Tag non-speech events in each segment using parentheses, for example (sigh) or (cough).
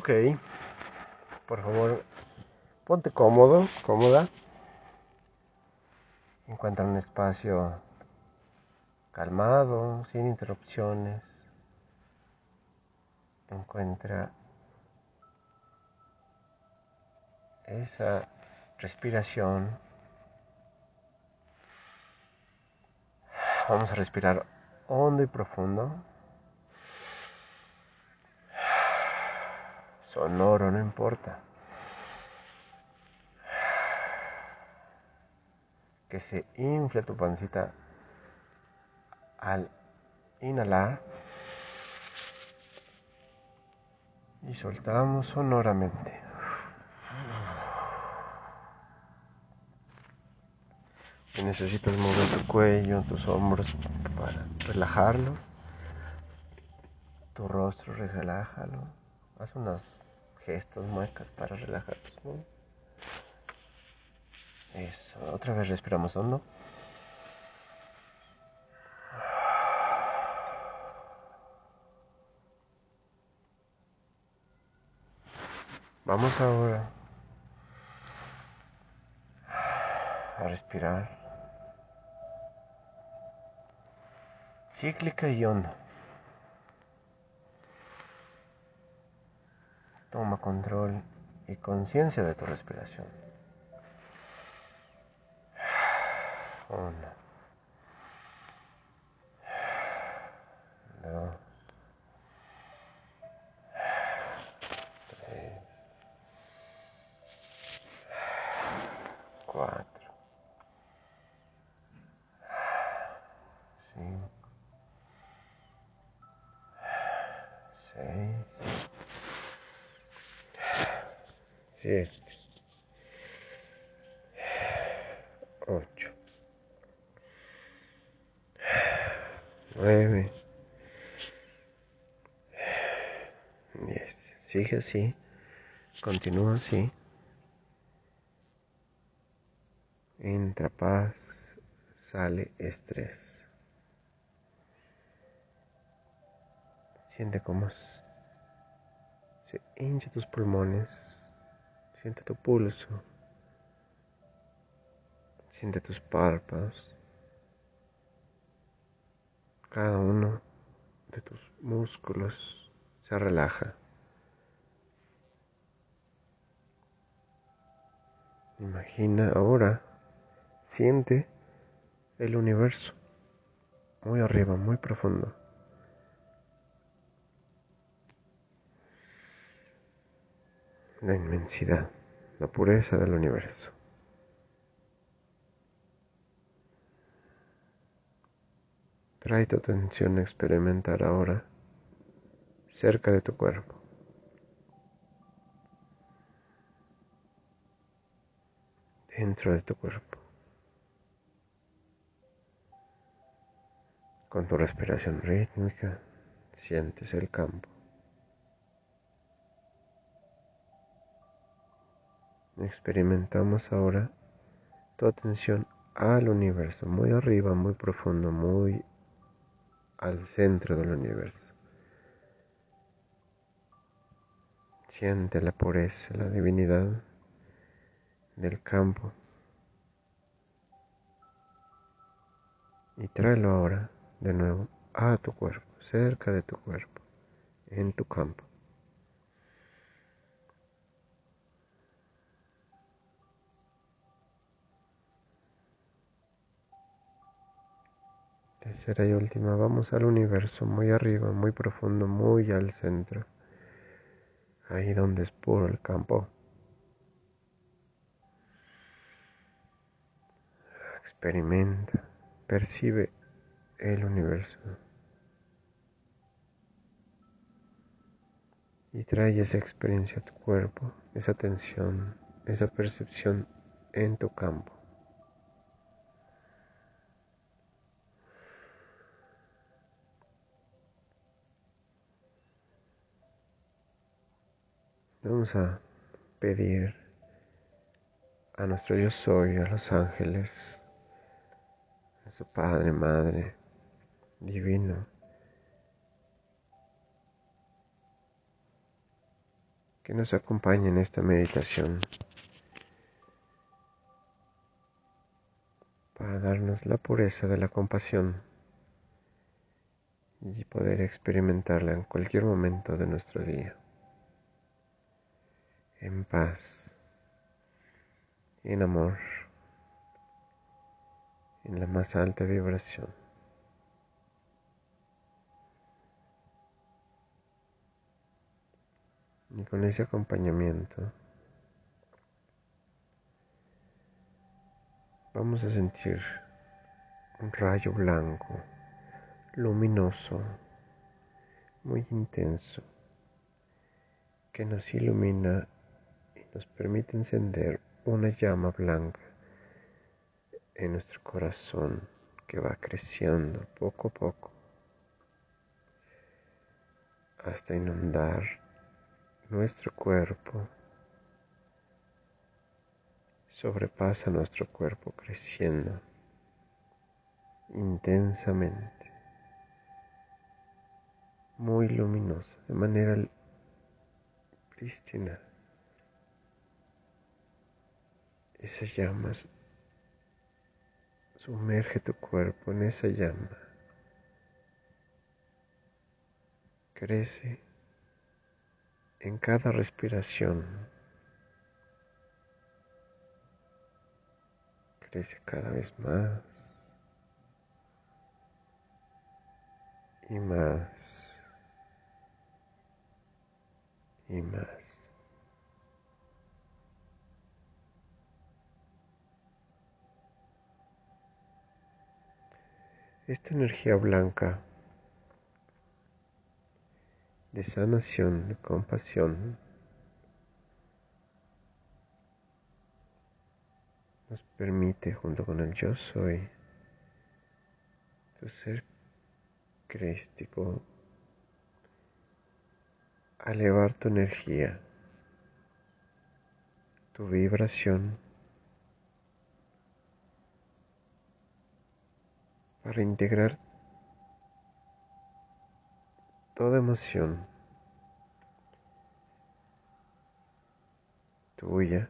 Ok, por favor, ponte cómodo, cómoda. Encuentra un espacio calmado, sin interrupciones. Encuentra esa respiración. Vamos a respirar hondo y profundo. Sonoro, no importa. Que se infle tu pancita al inhalar. Y soltamos sonoramente. Si necesitas mover tu cuello, tus hombros para relajarlo, tu rostro relájalo, haz unos gestos, muecas para relajar tus Eso, otra vez respiramos hondo. Vamos ahora a respirar cíclica y onda. Toma control y conciencia de tu respiración. (sighs) Uno. 7, 8, 9, 10. Sigue así, continúa así. Entra paz, sale estrés. Siente cómo se hincha tus pulmones. Siente tu pulso. Siente tus párpados. Cada uno de tus músculos se relaja. Imagina ahora, siente el universo muy arriba, muy profundo. La inmensidad, la pureza del universo. Trae tu atención a experimentar ahora cerca de tu cuerpo. Dentro de tu cuerpo. Con tu respiración rítmica sientes el campo. Experimentamos ahora tu atención al universo, muy arriba, muy profundo, muy al centro del universo. Siente la pureza, la divinidad del campo. Y tráelo ahora de nuevo a tu cuerpo, cerca de tu cuerpo, en tu campo. Tercera y última, vamos al universo, muy arriba, muy profundo, muy al centro. Ahí donde es puro el campo. Experimenta, percibe el universo. Y trae esa experiencia a tu cuerpo, esa tensión, esa percepción en tu campo. Vamos a pedir a nuestro Dios soy, a los ángeles, a su Padre, Madre, Divino, que nos acompaña en esta meditación para darnos la pureza de la compasión y poder experimentarla en cualquier momento de nuestro día, en paz, en amor, en la más alta vibración. Y con ese acompañamiento vamos a sentir un rayo blanco luminoso, muy intenso, que nos ilumina nos permite encender una llama blanca en nuestro corazón que va creciendo poco a poco hasta inundar nuestro cuerpo, sobrepasa nuestro cuerpo creciendo intensamente muy luminosa, de manera prístina. Esas llamas, sumerge tu cuerpo en esa llama. Crece en cada respiración. Crece cada vez más y más. y más. Esta energía blanca de sanación, de compasión, nos permite, junto con el yo soy, tu ser crístico, elevar tu energía, tu vibración, para integrar toda emoción tuya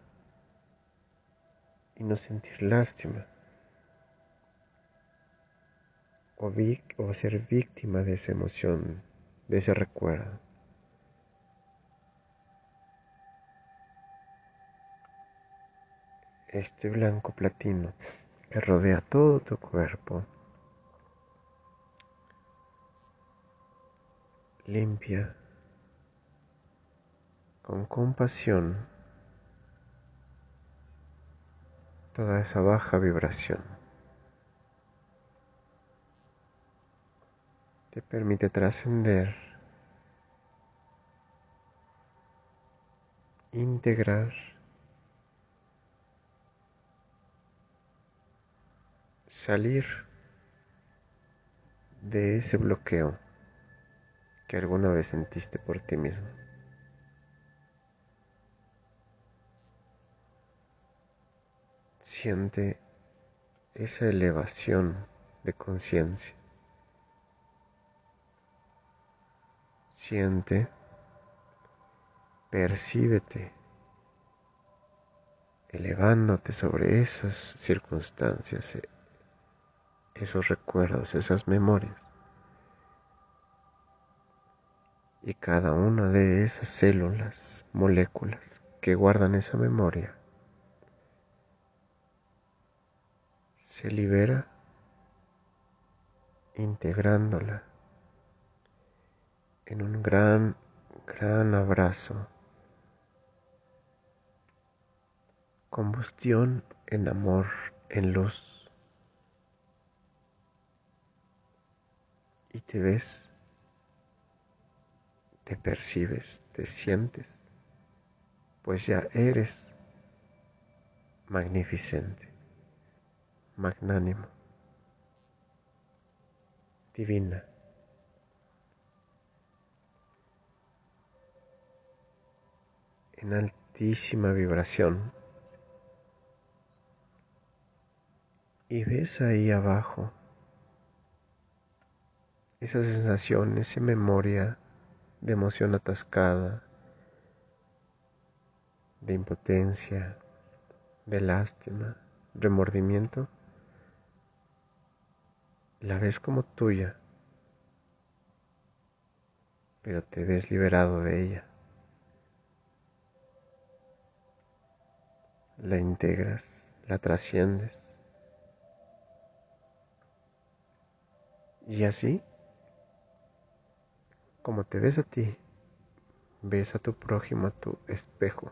y no sentir lástima o, o ser víctima de esa emoción, de ese recuerdo. este blanco platino que rodea todo tu cuerpo. Limpia con compasión toda esa baja vibración. Te permite trascender, integrar salir de ese bloqueo que alguna vez sentiste por ti mismo. Siente esa elevación de conciencia. Siente, percíbete elevándote sobre esas circunstancias esos recuerdos, esas memorias. Y cada una de esas células, moléculas que guardan esa memoria, se libera integrándola en un gran, gran abrazo. Combustión en amor, en luz. y te ves, te percibes, te sientes, pues ya eres magnificente, magnánimo, divina. en altísima vibración y ves ahí abajo esa sensación, esa memoria de emoción atascada, de impotencia, de lástima, remordimiento, la ves como tuya, pero te ves liberado de ella. La integras, la trasciendes. Y así, como te ves a ti, ves a tu prójimo, a tu espejo,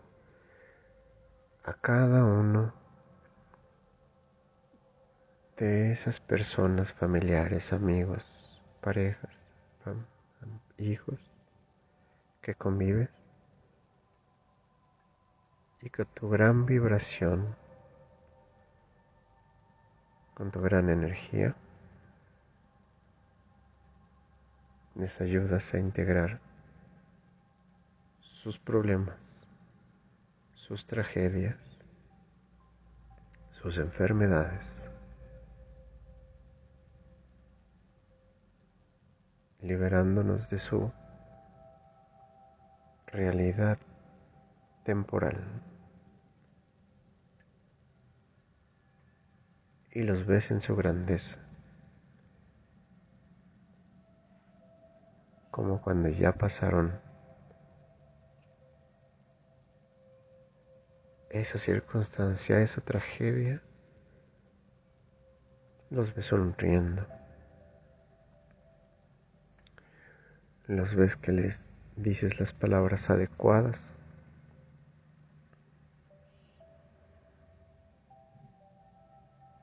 a cada uno de esas personas familiares, amigos, parejas, hijos que convives y con tu gran vibración, con tu gran energía, les ayudas a integrar sus problemas, sus tragedias, sus enfermedades, liberándonos de su realidad temporal. Y los ves en su grandeza. Como cuando ya pasaron esa circunstancia, esa tragedia, los ves sonriendo, los ves que les dices las palabras adecuadas.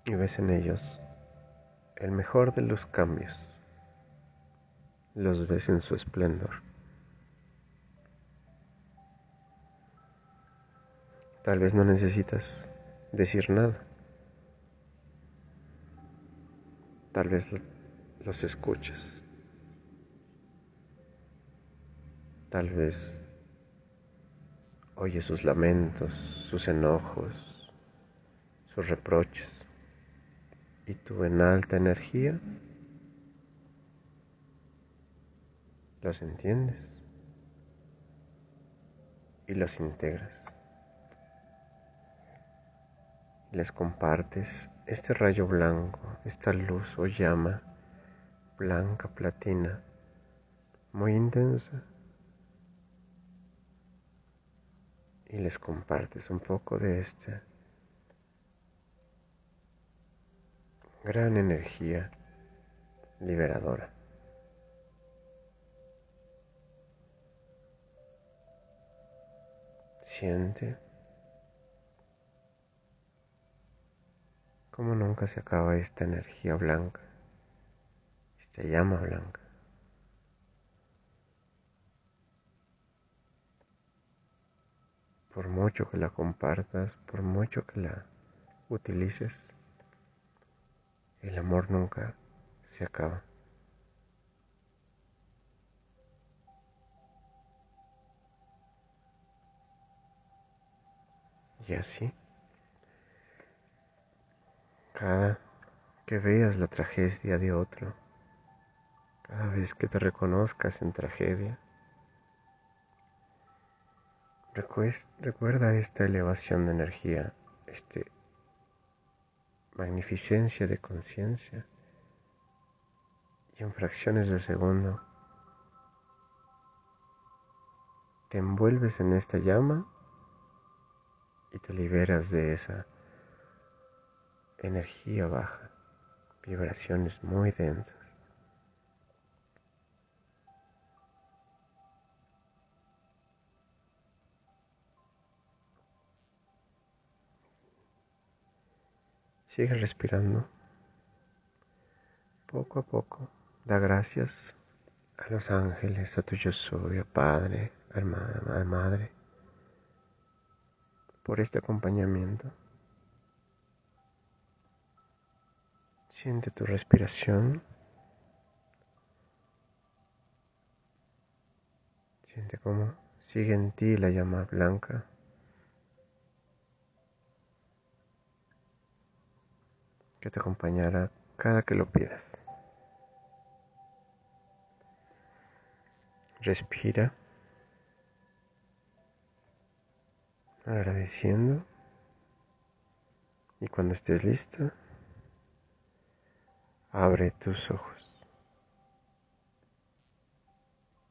Y ves en ellos el mejor de los cambios los ves en su esplendor. Tal vez no necesitas decir nada. Tal vez los escuchas. Tal vez oyes sus lamentos, sus enojos, sus reproches. Y tú en alta energía los entiendes y los integras. Les compartes este rayo blanco, esta luz o llama blanca platina, muy intensa. Y les compartes un poco de esta gran energía liberadora. Siente como nunca se acaba esta energía blanca, esta llama blanca. Por mucho que la compartas, por mucho que la utilices, el amor nunca se acaba. Y así, cada que veas la tragedia de otro, cada vez que te reconozcas en tragedia, recuerda esta elevación de energía, esta magnificencia de conciencia. Y en fracciones de segundo te envuelves en esta llama y te liberas de esa energía baja, vibraciones muy densas. Sigue respirando. Poco a poco da gracias a los ángeles, a tu yo soy, a Padre, a Madre por este acompañamiento. Siente tu respiración. Siente cómo sigue en ti la llama blanca. que te acompañará cada que lo pidas. Respira. Agradeciendo y cuando estés lista, abre tus ojos.